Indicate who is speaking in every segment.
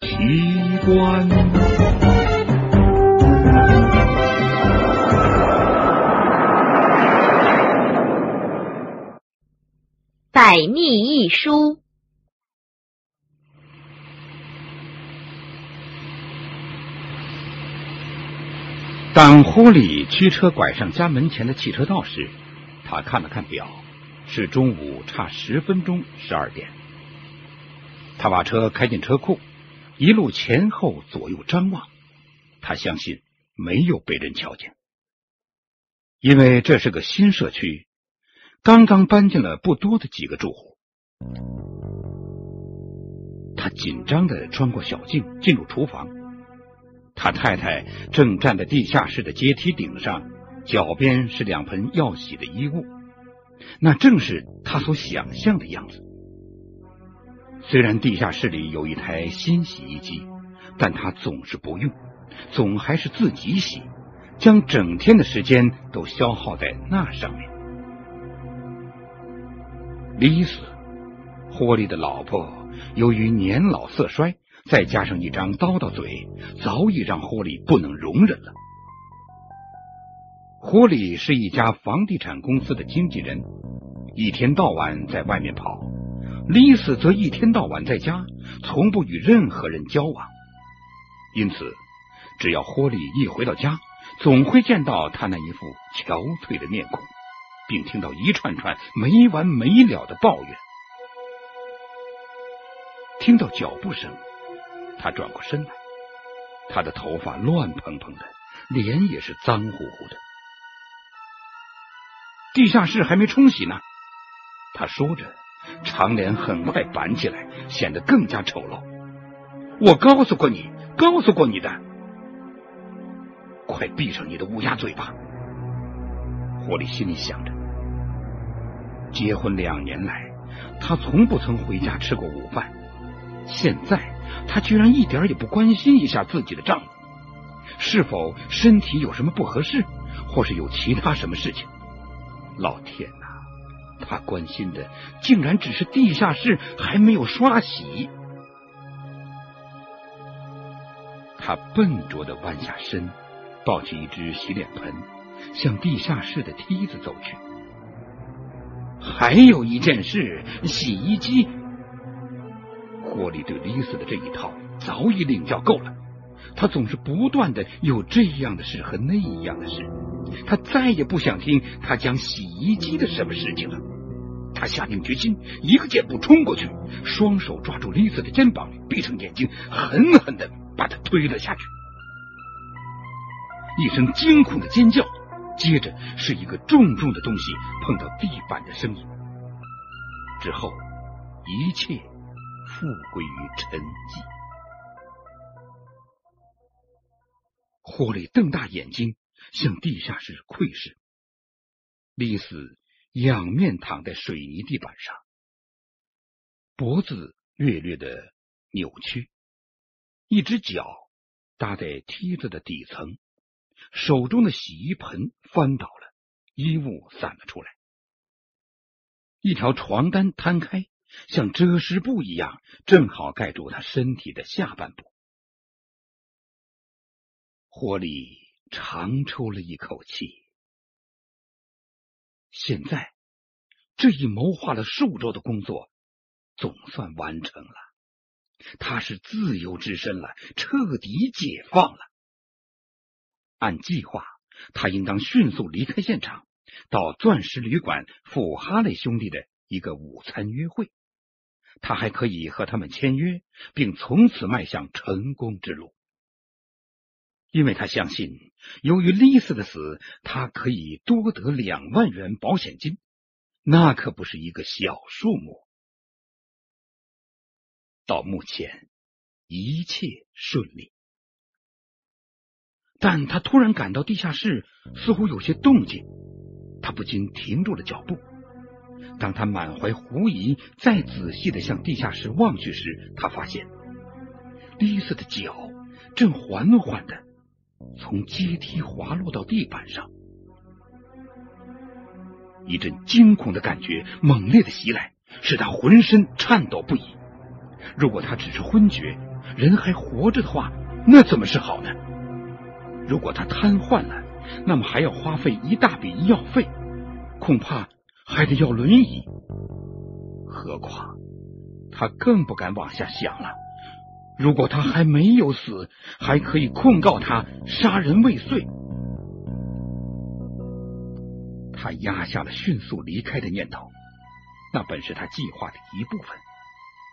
Speaker 1: 奇观。
Speaker 2: 百密一疏。
Speaker 1: 当霍里驱车拐上家门前的汽车道时，他看了看表，是中午差十分钟十二点。他把车开进车库，一路前后左右张望，他相信没有被人瞧见，因为这是个新社区，刚刚搬进了不多的几个住户。他紧张的穿过小径，进入厨房。他太太正站在地下室的阶梯顶上，脚边是两盆要洗的衣物，那正是他所想象的样子。虽然地下室里有一台新洗衣机，但他总是不用，总还是自己洗，将整天的时间都消耗在那上面。丽丝，霍利的老婆，由于年老色衰。再加上一张叨叨嘴，早已让霍利不能容忍了。霍利是一家房地产公司的经纪人，一天到晚在外面跑；丽丝则一天到晚在家，从不与任何人交往。因此，只要霍利一回到家，总会见到他那一副憔悴的面孔，并听到一串串没完没了的抱怨。听到脚步声。他转过身来，他的头发乱蓬蓬的，脸也是脏乎乎的。地下室还没冲洗呢，他说着，长脸很快板起来，显得更加丑陋。我告诉过你，告诉过你的，快闭上你的乌鸦嘴巴！霍利心里想着，结婚两年来，他从不曾回家吃过午饭，现在。他居然一点也不关心一下自己的丈夫，是否身体有什么不合适，或是有其他什么事情？老天哪，他关心的竟然只是地下室还没有刷洗。他笨拙的弯下身，抱起一只洗脸盆，向地下室的梯子走去。还有一件事，洗衣机。霍利对丽丝的这一套早已领教够了，他总是不断的有这样的事和那样的事，他再也不想听他讲洗衣机的什么事情了。他下定决心，一个箭步冲过去，双手抓住丽丝的肩膀，闭上眼睛，狠狠的把她推了下去。一声惊恐的尖叫，接着是一个重重的东西碰到地板的声音，之后一切。复归于沉寂。霍利瞪大眼睛向地下室窥视。丽丝仰面躺在水泥地板上，脖子略略的扭曲，一只脚搭在梯子的底层，手中的洗衣盆翻倒了，衣物散了出来，一条床单摊开。像遮湿布一样，正好盖住他身体的下半部。霍利长出了一口气。现在，这一谋划了数周的工作总算完成了。他是自由之身了，彻底解放了。按计划，他应当迅速离开现场，到钻石旅馆赴哈雷兄弟的一个午餐约会。他还可以和他们签约，并从此迈向成功之路，因为他相信，由于丽丝的死，他可以多得两万元保险金，那可不是一个小数目。到目前，一切顺利，但他突然感到地下室似乎有些动静，他不禁停住了脚步。当他满怀狐疑，再仔细的向地下室望去时，他发现丽丝的脚正缓缓的从阶梯滑落到地板上。一阵惊恐的感觉猛烈的袭来，使他浑身颤抖不已。如果他只是昏厥，人还活着的话，那怎么是好呢？如果他瘫痪了，那么还要花费一大笔医药费，恐怕还得要轮椅。何况他更不敢往下想了。如果他还没有死，还可以控告他杀人未遂。他压下了迅速离开的念头，那本是他计划的一部分。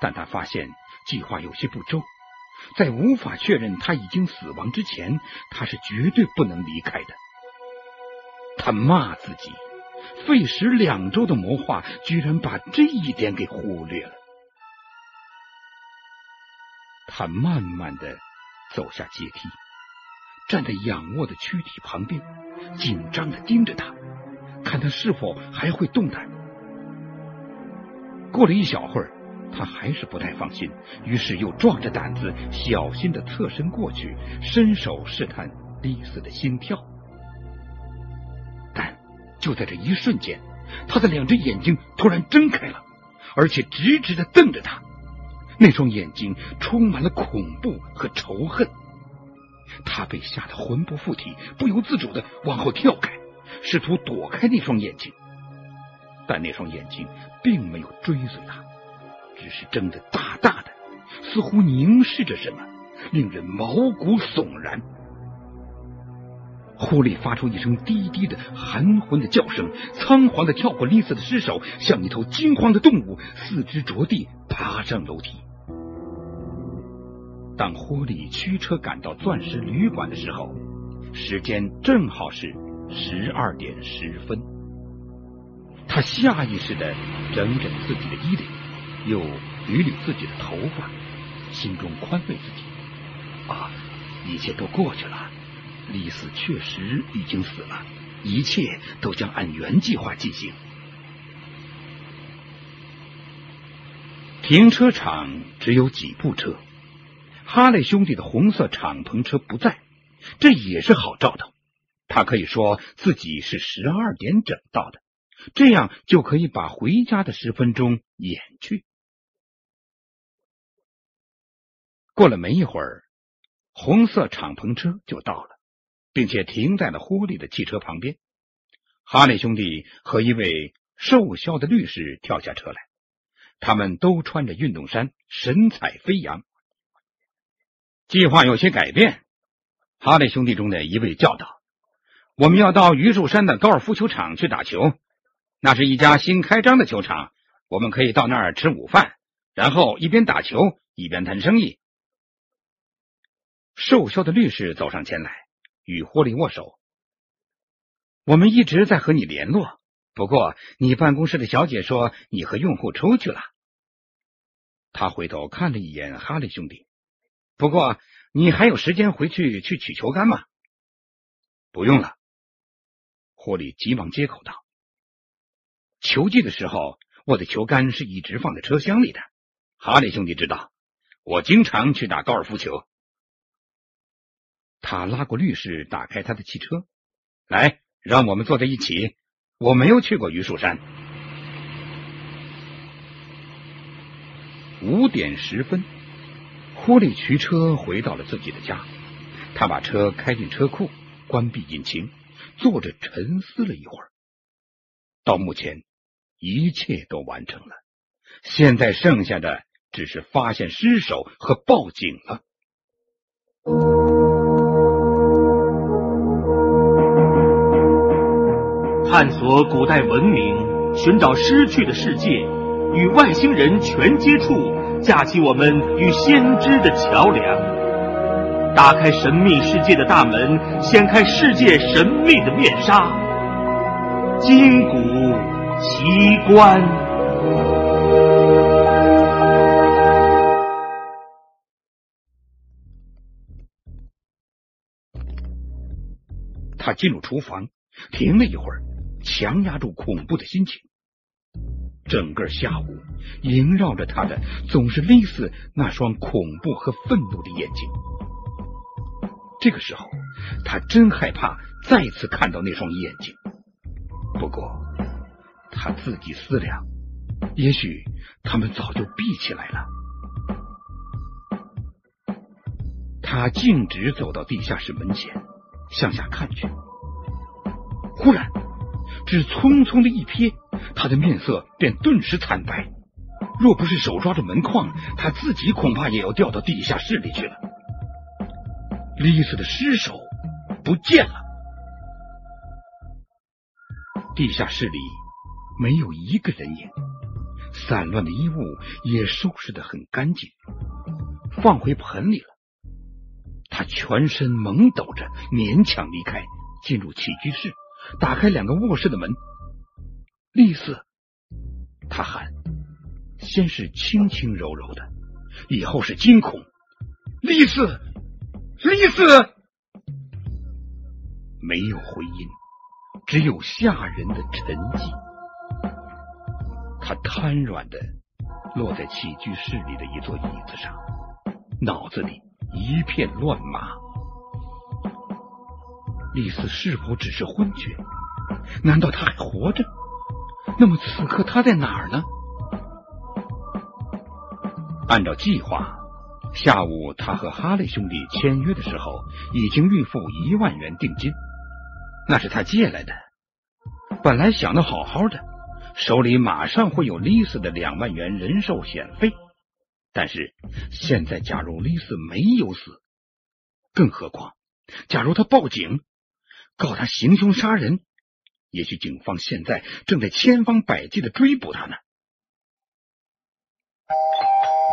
Speaker 1: 但他发现计划有些不周，在无法确认他已经死亡之前，他是绝对不能离开的。他骂自己，费时两周的谋划，居然把这一点给忽略了。他慢慢的走下阶梯，站在仰卧的躯体旁边，紧张的盯着他，看他是否还会动弹。过了一小会儿，他还是不太放心，于是又壮着胆子，小心的侧身过去，伸手试探丽丝的心跳。但就在这一瞬间，他的两只眼睛突然睁开了，而且直直的瞪着他。那双眼睛充满了恐怖和仇恨，他被吓得魂不附体，不由自主的往后跳开，试图躲开那双眼睛。但那双眼睛并没有追随他，只是睁得大大的，似乎凝视着什么，令人毛骨悚然。狐狸发出一声低低的、含混的叫声，仓皇的跳过丽丝的尸首，像一头惊慌的动物，四肢着地爬上楼梯。当狐狸驱车赶到钻石旅馆的时候，时间正好是十二点十分。他下意识的整整自己的衣领，又捋捋自己的头发，心中宽慰自己：啊，一切都过去了。丽丝确实已经死了，一切都将按原计划进行。停车场只有几部车，哈雷兄弟的红色敞篷车不在，这也是好兆头。他可以说自己是十二点整到的，这样就可以把回家的十分钟掩去。过了没一会儿，红色敞篷车就到了。并且停在了狐狸的汽车旁边。哈利兄弟和一位瘦削的律师跳下车来，他们都穿着运动衫，神采飞扬。计划有些改变，哈利兄弟中的一位叫道：“我们要到榆树山的高尔夫球场去打球，那是一家新开张的球场，我们可以到那儿吃午饭，然后一边打球一边谈生意。”瘦削的律师走上前来。与霍利握手。我们一直在和你联络，不过你办公室的小姐说你和用户出去了。他回头看了一眼哈利兄弟。不过你还有时间回去去取球杆吗？不用了。霍利急忙接口道：“球季的时候，我的球杆是一直放在车厢里的。哈利兄弟知道，我经常去打高尔夫球。”他拉过律师，打开他的汽车，来，让我们坐在一起。我没有去过榆树山。五点十分，霍利驱车回到了自己的家。他把车开进车库，关闭引擎，坐着沉思了一会儿。到目前，一切都完成了，现在剩下的只是发现尸首和报警了。
Speaker 3: 探索古代文明，寻找失去的世界，与外星人全接触，架起我们与先知的桥梁，打开神秘世界的大门，掀开世界神秘的面纱，金谷奇观。
Speaker 1: 他进入厨房，停了一会儿。强压住恐怖的心情，整个下午萦绕着他的总是类似那双恐怖和愤怒的眼睛。这个时候，他真害怕再次看到那双眼睛。不过，他自己思量，也许他们早就闭起来了。他径直走到地下室门前，向下看去。忽然，只匆匆的一瞥，他的面色便顿时惨白。若不是手抓着门框，他自己恐怕也要掉到地下室里去了。丽丝的尸首不见了，地下室里没有一个人影，散乱的衣物也收拾的很干净，放回盆里了。他全身猛抖着，勉强离开，进入起居室，打开两个卧室的门。丽丝，他喊。先是轻轻柔柔的，以后是惊恐。丽丝，丽丝，没有回音，只有吓人的沉寂。他瘫软的落在起居室里的一座椅子上，脑子里一片乱麻。丽丝是否只是昏厥？难道他还活着？那么此刻他在哪儿呢？按照计划，下午他和哈雷兄弟签约的时候，已经预付一万元定金，那是他借来的。本来想的好好的，手里马上会有丽丝的两万元人寿险费。但是现在，假如丽丝没有死，更何况，假如他报警告他行凶杀人，也许警方现在正在千方百计的追捕他呢。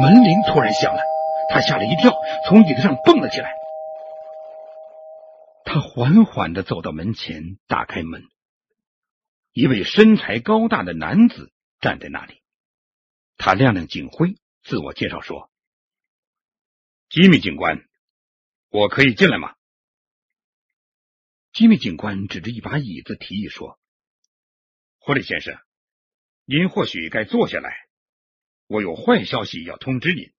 Speaker 1: 门铃突然响了，他吓了一跳，从椅子上蹦了起来。他缓缓的走到门前，打开门。一位身材高大的男子站在那里。他亮亮警徽，自我介绍说：“吉米警官，我可以进来吗？”吉米警官指着一把椅子，提议说：“霍利先生，您或许该坐下来。”我有坏消息要通知您。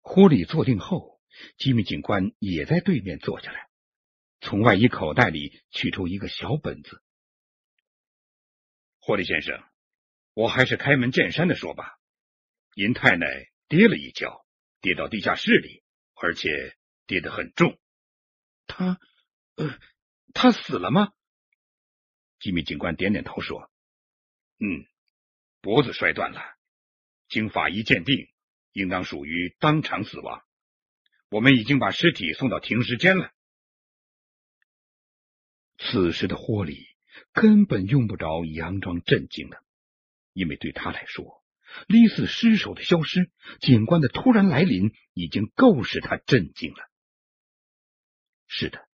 Speaker 1: 霍利坐定后，吉米警官也在对面坐下来，从外衣口袋里取出一个小本子。霍利先生，我还是开门见山的说吧，您太奶跌了一跤，跌到地下室里，而且跌得很重。他，呃，他死了吗？吉米警官点点头说：“嗯。”脖子摔断了，经法医鉴定，应当属于当场死亡。我们已经把尸体送到停尸间了。此时的霍里根本用不着佯装震惊了，因为对他来说，李四尸首的消失，警官的突然来临，已经够使他震惊了。是的。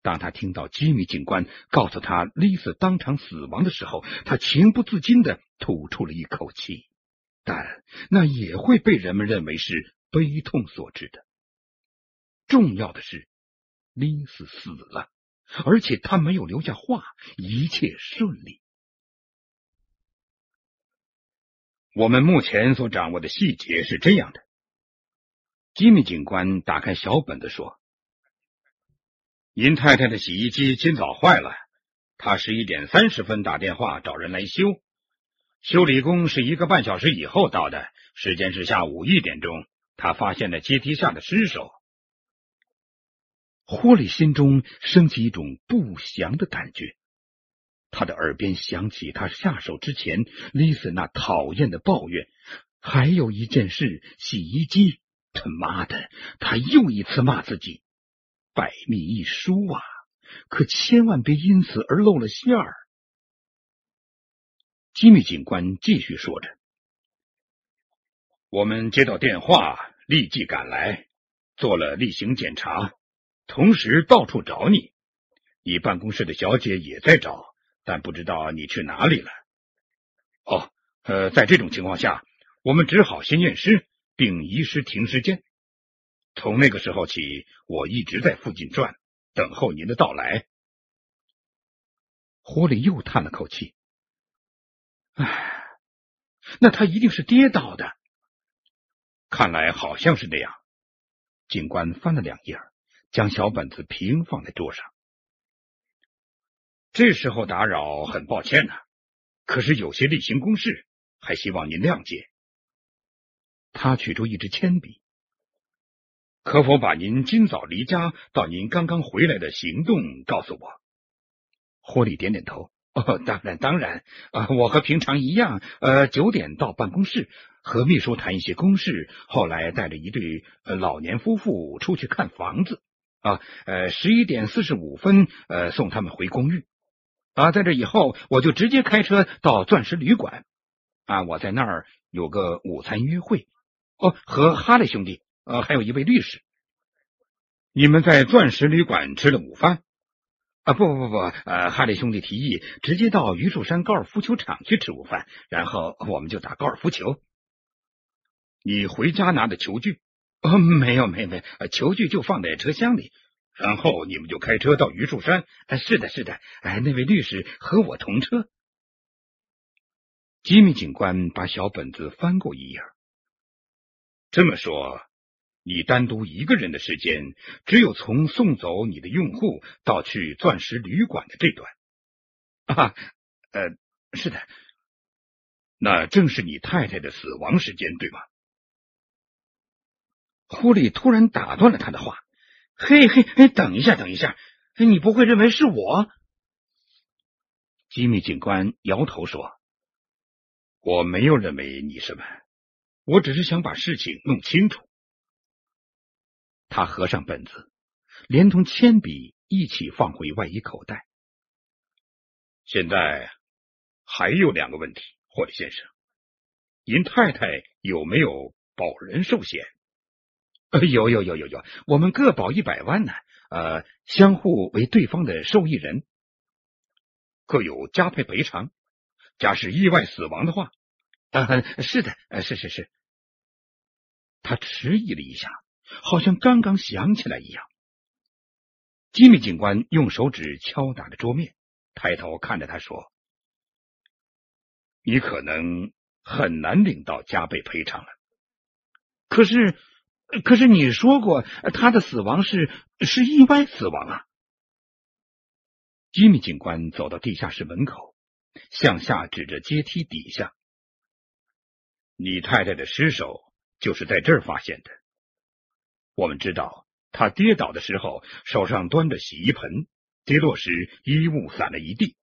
Speaker 1: 当他听到吉米警官告诉他丽丝当场死亡的时候，他情不自禁的吐出了一口气，但那也会被人们认为是悲痛所致的。重要的是，丽丝死了，而且他没有留下话，一切顺利。我们目前所掌握的细节是这样的：吉米警官打开小本子说。您太太的洗衣机今早坏了，她十一点三十分打电话找人来修，修理工是一个半小时以后到的，时间是下午一点钟。他发现了阶梯下的尸首，霍里心中升起一种不祥的感觉，他的耳边响起他下手之前丽丝那讨厌的抱怨，还有一件事，洗衣机，他妈的，他又一次骂自己。百密一疏啊，可千万别因此而露了馅儿。吉米警官继续说着：“我们接到电话，立即赶来，做了例行检查，同时到处找你。你办公室的小姐也在找，但不知道你去哪里了。哦，呃，在这种情况下，我们只好先验尸，并移尸停尸间。”从那个时候起，我一直在附近转，等候您的到来。霍里又叹了口气：“唉，那他一定是跌倒的。看来好像是那样。”警官翻了两页，将小本子平放在桌上。这时候打扰，很抱歉呐。可是有些例行公事，还希望您谅解。他取出一支铅笔。可否把您今早离家到您刚刚回来的行动告诉我？霍利点点头。哦，当然，当然。啊，我和平常一样，呃，九点到办公室和秘书谈一些公事，后来带着一对老年夫妇出去看房子。啊，呃，十一点四十五分，呃，送他们回公寓。啊，在这以后，我就直接开车到钻石旅馆。啊，我在那儿有个午餐约会。哦，和哈雷兄弟，呃，还有一位律师。你们在钻石旅馆吃了午饭。啊不不不不，呃，哈利兄弟提议直接到榆树山高尔夫球场去吃午饭，然后我们就打高尔夫球。你回家拿的球具？哦，没有没有没有，球具就放在车厢里。然后你们就开车到榆树山？是的，是的。哎，那位律师和我同车。吉米警官把小本子翻过一页。这么说。你单独一个人的时间，只有从送走你的用户到去钻石旅馆的这段啊，呃，是的，那正是你太太的死亡时间，对吗？狐狸突然打断了他的话：“嘿嘿，嘿，等一下，等一下，你不会认为是我？”吉米警官摇头说：“我没有认为你什么，我只是想把事情弄清楚。”他合上本子，连同铅笔一起放回外衣口袋。现在还有两个问题，霍利先生，您太太有没有保人寿险？有有有有有，我们各保一百万呢。呃，相互为对方的受益人，各有加倍赔偿。假使意外死亡的话，呃，是的，是是是。他迟疑了一下。好像刚刚想起来一样，吉米警官用手指敲打着桌面，抬头看着他说：“你可能很难领到加倍赔偿了。可是，可是你说过他的死亡是是意外死亡啊！”吉米警官走到地下室门口，向下指着阶梯底下：“你太太的尸首就是在这儿发现的。”我们知道，他跌倒的时候手上端着洗衣盆，跌落时衣物散了一地。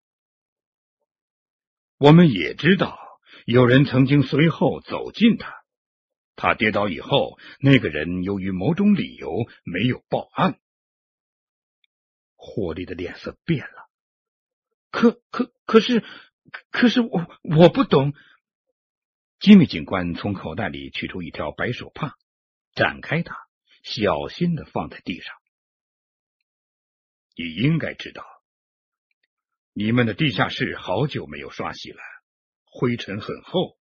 Speaker 1: 我们也知道，有人曾经随后走近他。他跌倒以后，那个人由于某种理由没有报案。霍利的脸色变了。可可可是，可是我我不懂。吉米警官从口袋里取出一条白手帕，展开它。小心的放在地上。你应该知道，你们的地下室好久没有刷洗了，灰尘很厚。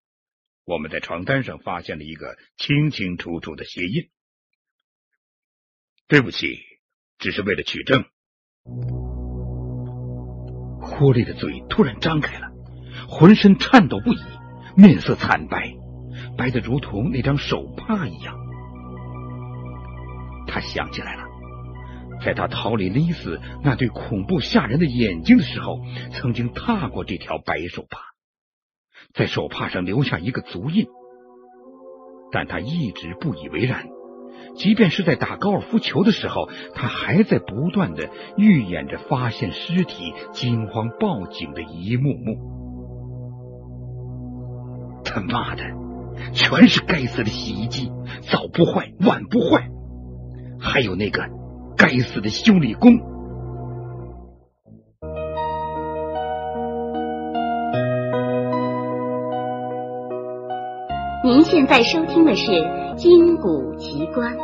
Speaker 1: 我们在床单上发现了一个清清楚楚的鞋印。对不起，只是为了取证。狐狸的嘴突然张开了，浑身颤抖不已，面色惨白，白的如同那张手帕一样。他想起来了，在他逃离丽丝那对恐怖吓人的眼睛的时候，曾经踏过这条白手帕，在手帕上留下一个足印。但他一直不以为然，即便是在打高尔夫球的时候，他还在不断的预演着发现尸体、惊慌报警的一幕幕。他妈的，全是该死的洗衣机，早不坏，晚不坏。还有那个该死的修理工！
Speaker 2: 您现在收听的是《金谷奇观》。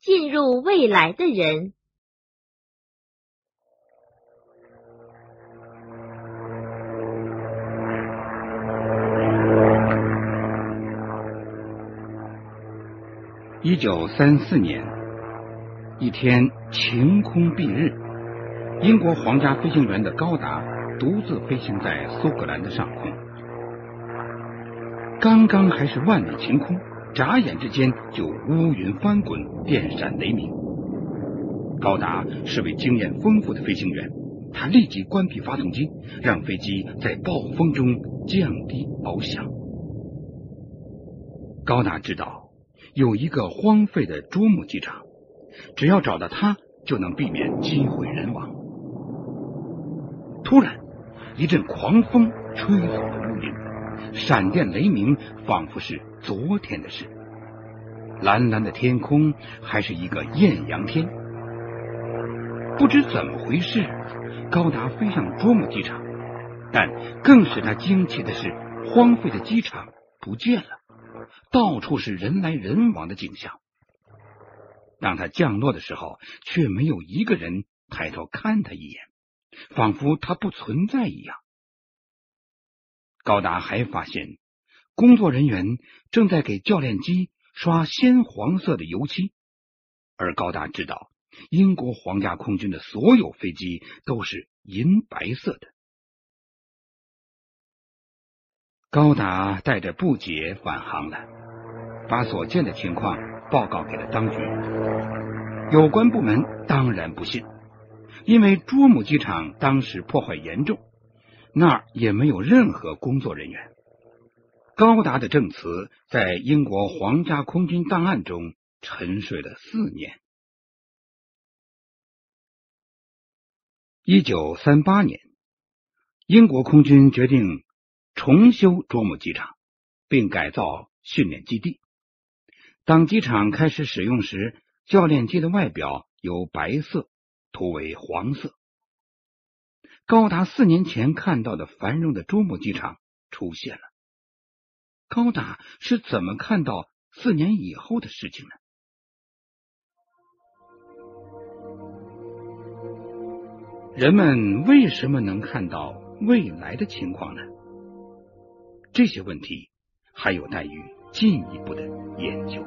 Speaker 2: 进入未来的人。
Speaker 1: 一九三四年一天晴空蔽日，英国皇家飞行员的高达独自飞行在苏格兰的上空。刚刚还是万里晴空，眨眼之间就乌云翻滚，电闪雷鸣。高达是位经验丰富的飞行员，他立即关闭发动机，让飞机在暴风中降低翱翔。高达知道有一个荒废的啄木机场，只要找到它，就能避免机毁人亡。突然，一阵狂风吹走了乌云，闪电雷鸣，仿佛是昨天的事。蓝蓝的天空还是一个艳阳天。不知怎么回事，高达飞向啄木机场，但更使他惊奇的是，荒废的机场不见了，到处是人来人往的景象。当他降落的时候，却没有一个人抬头看他一眼，仿佛他不存在一样。高达还发现，工作人员正在给教练机刷鲜黄色的油漆，而高达知道。英国皇家空军的所有飞机都是银白色的。高达带着不解返航了，把所见的情况报告给了当局。有关部门当然不信，因为卓姆机场当时破坏严重，那儿也没有任何工作人员。高达的证词在英国皇家空军档案中沉睡了四年。一九三八年，英国空军决定重修卓木机场，并改造训练基地。当机场开始使用时，教练机的外表由白色涂为黄色。高达四年前看到的繁荣的卓木机场出现了。高达是怎么看到四年以后的事情呢？人们为什么能看到未来的情况呢？这些问题还有待于进一步的研究。